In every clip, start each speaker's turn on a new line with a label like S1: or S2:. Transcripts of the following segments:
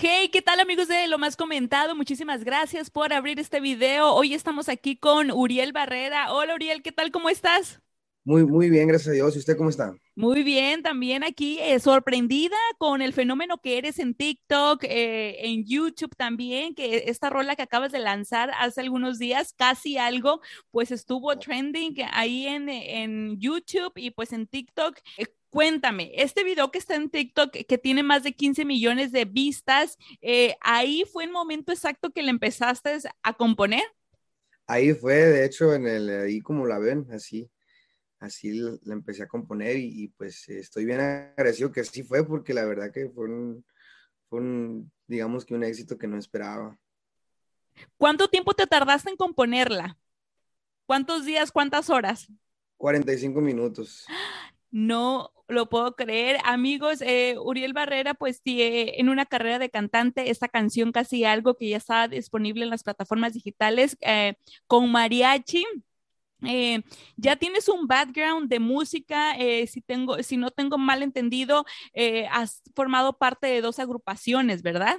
S1: hey, ¿qué tal amigos de Lo Más Comentado? Muchísimas gracias por abrir este video. Hoy estamos aquí con Uriel Barrera. Hola Uriel, ¿qué tal? ¿Cómo estás?
S2: Muy, muy bien, gracias a Dios. ¿Y usted cómo está?
S1: Muy bien, también aquí eh, sorprendida con el fenómeno que eres en TikTok, eh, en YouTube también, que esta rola que acabas de lanzar hace algunos días, casi algo, pues estuvo trending ahí en, en YouTube y pues en TikTok. Eh, cuéntame, este video que está en TikTok, que tiene más de 15 millones de vistas, ¿ahí fue el momento exacto que le empezaste a componer?
S2: Ahí fue, de hecho, en el, ahí como la ven, así así la, empecé a componer y, pues estoy bien agradecido que así fue porque la verdad que fue un, digamos que un éxito que no esperaba.
S1: ¿Cuánto tiempo te tardaste en componerla? ¿Cuántos días, cuántas horas?
S2: 45 minutos.
S1: No lo puedo creer. Amigos, eh, Uriel Barrera, pues en una carrera de cantante, esta canción casi algo que ya está disponible en las plataformas digitales eh, con mariachi eh, ya tienes un background de música, si, tengo, si no tengo mal entendido, has formado parte de dos agrupaciones, ¿verdad?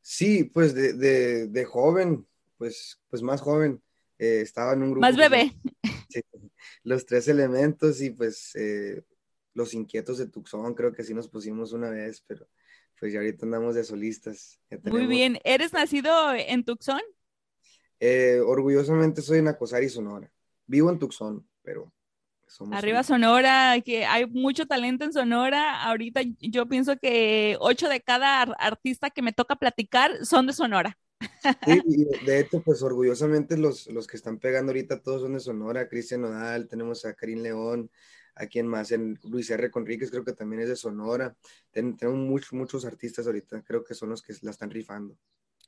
S2: Sí, pues de, joven, pues, pues más joven, estaba en un grupo.
S1: Más bebé.
S2: los tres elementos y pues los inquietos de Tucson, creo que sí nos pusimos una vez, pero pues ya ahorita andamos de solistas.
S1: Muy bien, ¿eres nacido en Tucson?
S2: orgullosamente soy en Acosari, Sonora. Vivo en Tucson, pero...
S1: Arriba Sonora, que hay mucho talento en Sonora. Ahorita yo pienso que ocho de cada artista que me toca platicar son de Sonora.
S2: Sí, y de hecho, pues orgullosamente los, los que están pegando ahorita todos son de Sonora. Cristian Nodal, tenemos a Karim León, a quien más, en Luis R. Conríquez creo que también es de Sonora. tenemos muchos, muchos artistas ahorita, creo que son los que la están rifando.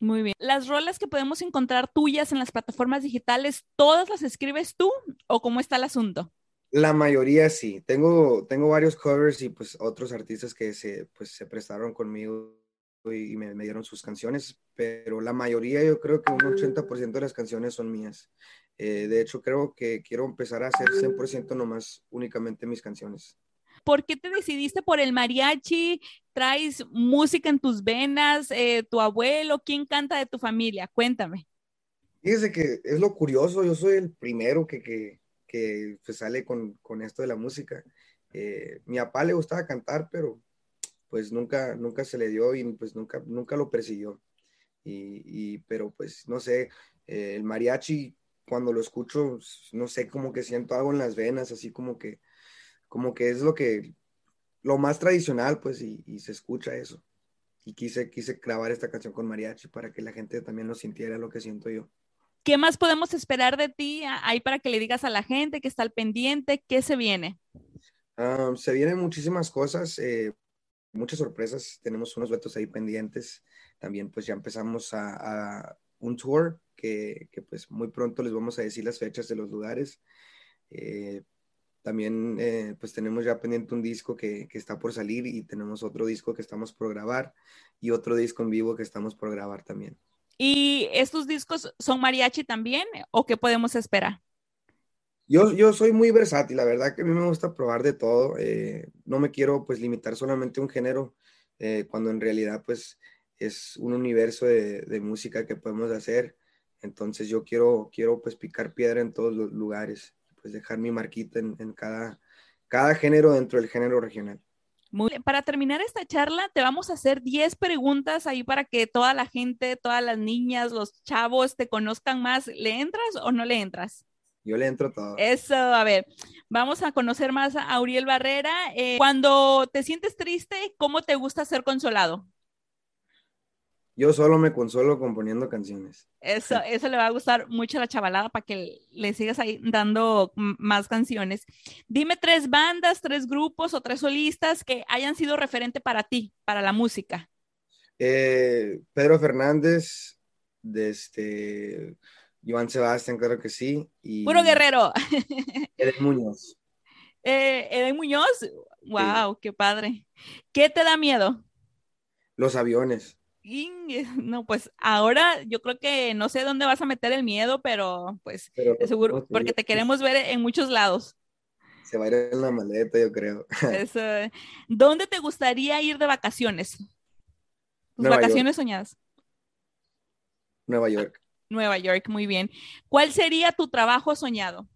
S1: Muy bien. Las rolas que podemos encontrar tuyas en las plataformas digitales, ¿todas las escribes tú o cómo está el asunto?
S2: La mayoría sí. Tengo, tengo varios covers y pues otros artistas que se, pues, se prestaron conmigo y me, dieron sus canciones, pero la mayoría yo creo que un 80% de las canciones son mías. Eh, de hecho, creo que quiero empezar a hacer 100% nomás únicamente mis canciones.
S1: ¿Por qué te decidiste por el mariachi? ¿Traes música en tus venas? Eh, ¿Tu abuelo? ¿Quién canta de tu familia? Cuéntame.
S2: Fíjese que es lo curioso, yo soy el primero que, que, que pues, sale con, con, esto de la música. Eh, mi papá le gustaba cantar, pero pues nunca, nunca se le dio y pues nunca, nunca lo persiguió. Y, y pero pues no sé, eh, el mariachi cuando lo escucho, no sé, como que siento algo en las venas, así como que como que es lo que, lo más tradicional, pues, y, se escucha eso. Y quise, quise grabar esta canción con mariachi para que la gente también lo sintiera lo que siento yo.
S1: ¿Qué más podemos esperar de ti ahí para que le digas a la gente que está al pendiente? ¿Qué se viene?
S2: Ah, se vienen muchísimas cosas, eh, muchas sorpresas. Tenemos unos retos ahí pendientes. También pues ya empezamos a, un tour que, pues muy pronto les vamos a decir las fechas de los lugares. Eh, también eh, pues tenemos ya pendiente un disco que, que, está por salir y tenemos otro disco que estamos por grabar y otro disco en vivo que estamos por grabar también.
S1: ¿Y estos discos son mariachi también o qué podemos esperar?
S2: Yo, yo soy muy versátil, la verdad que a mí me gusta probar de todo. Eh, no me quiero pues limitar solamente a un género, eh, cuando en realidad pues es un universo de, música que podemos hacer. Entonces yo quiero, quiero pues picar piedra en todos los lugares pues dejar mi marquita en, cada, cada género dentro del género regional.
S1: Para terminar esta charla, te vamos a hacer 10 preguntas ahí para que toda la gente, todas las niñas, los chavos te conozcan más. ¿Le entras o no le entras?
S2: Yo le entro todo.
S1: Eso, a ver, vamos a conocer más a Auriel Barrera. Eh, cuando te sientes triste, ¿cómo te gusta ser consolado?
S2: Yo solo me consuelo componiendo canciones.
S1: Eso, eso le va a gustar mucho a la chavalada para que le sigas ahí dando más canciones. Dime tres bandas, tres grupos o tres solistas que hayan sido referente para ti, para la música.
S2: Eh, Pedro Fernández, de este, Joan Sebastián, claro que sí.
S1: Y Puro guerrero.
S2: Eden Muñoz.
S1: Eh, Eden Muñoz, wow, qué padre. ¿Qué te da miedo?
S2: Los aviones.
S1: No, pues ahora yo creo que no sé dónde vas a meter el miedo, pero pues seguro, porque te queremos ver en muchos lados.
S2: Se va a ir en la maleta, yo creo.
S1: ¿Dónde te gustaría ir de vacaciones? Tus vacaciones soñadas.
S2: Nueva York.
S1: Nueva York, muy bien. ¿Cuál sería tu trabajo soñado?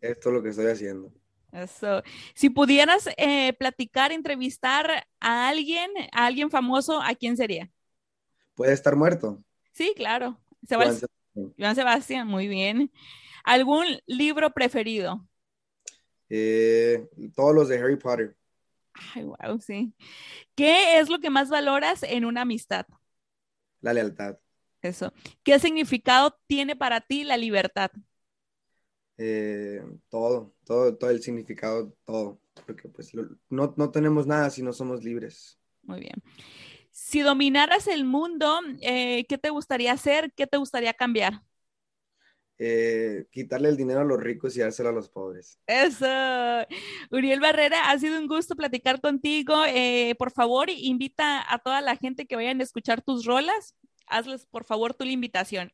S2: Esto es lo que estoy haciendo.
S1: Eso. Si pudieras eh, platicar, entrevistar a alguien, a alguien famoso, ¿a quién sería?
S2: ¿Puede estar muerto?
S1: Sí, claro. Joan Sebastián, muy bien. ¿Algún libro preferido?
S2: Eh, todos los de Harry Potter.
S1: Ay, wow, sí. ¿Qué es lo que más valoras en una amistad?
S2: La lealtad.
S1: Eso. ¿Qué significado tiene para ti la libertad?
S2: Eh, todo, todo, todo el significado, todo. Porque pues no, no tenemos nada si no somos libres.
S1: Muy bien. Si dominaras el mundo, eh, ¿qué te gustaría hacer? ¿Qué te gustaría cambiar?
S2: Eh, quitarle el dinero a los ricos y dárselo a los pobres.
S1: Eso. Uriel Barrera, ha sido un gusto platicar contigo. Eh, por favor, invita a toda la gente que vayan a escuchar tus rolas. Hazles, por favor, tu invitación.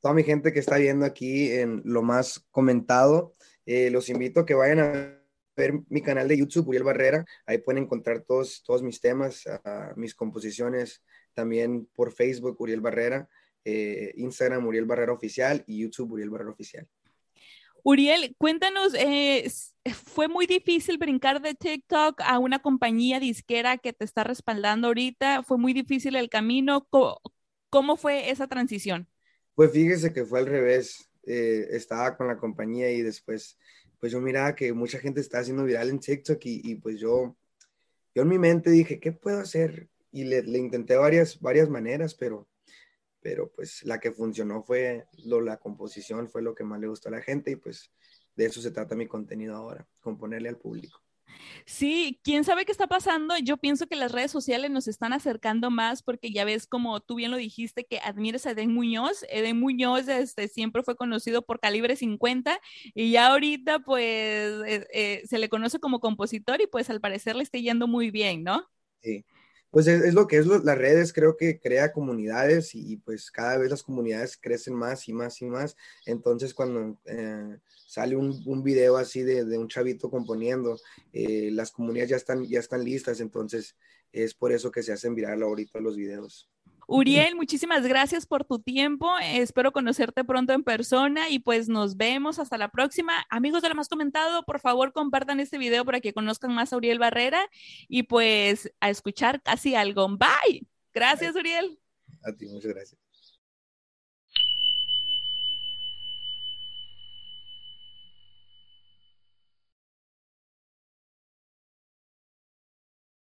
S2: Toda mi gente que está viendo aquí en lo más comentado, los invito a que vayan a ver mi canal de YouTube, Uriel Barrera. Ahí pueden encontrar todos, todos mis temas, ah, mis composiciones, también por Facebook, Uriel Barrera, eh, Instagram, Uriel Barrera Oficial y YouTube, Uriel Barrera Oficial.
S1: Uriel, cuéntanos, eh, ¿fue muy difícil brincar de TikTok a una compañía disquera que te está respaldando ahorita? ¿Fue muy difícil el camino? ¿Cómo, fue esa transición?
S2: Pues fíjese que fue al revés. Eh, estaba con la compañía y después pues yo miraba que mucha gente está haciendo viral en TikTok y, pues yo, yo en mi mente dije, ¿qué puedo hacer? Y le, intenté varias, varias maneras, pero, pero pues la que funcionó fue lo, la composición, fue lo que más le gustó a la gente y pues de eso se trata mi contenido ahora, componerle al público.
S1: Sí, quién sabe qué está pasando. Yo pienso que las redes sociales nos están acercando más porque ya ves, como tú bien lo dijiste, que admires a Eden Muñoz. Eden Muñoz este, siempre fue conocido por calibre 50 y ya ahorita pues eh, eh, se le conoce como compositor y pues al parecer le está yendo muy bien, ¿no?
S2: Sí. Pues es, lo que es las redes, creo que crea comunidades y, pues cada vez las comunidades crecen más y más y más. Entonces cuando eh, sale un, video así de, de, un chavito componiendo, eh, las comunidades ya están, ya están listas, entonces es por eso que se hacen viral ahorita los videos.
S1: Uriel, muchísimas gracias por tu tiempo. Espero conocerte pronto en persona y pues nos vemos hasta la próxima. Amigos de lo más comentado, por favor compartan este video para que conozcan más a Uriel Barrera y pues a escuchar casi algo. Bye. Gracias, Uriel.
S2: A ti, muchas gracias.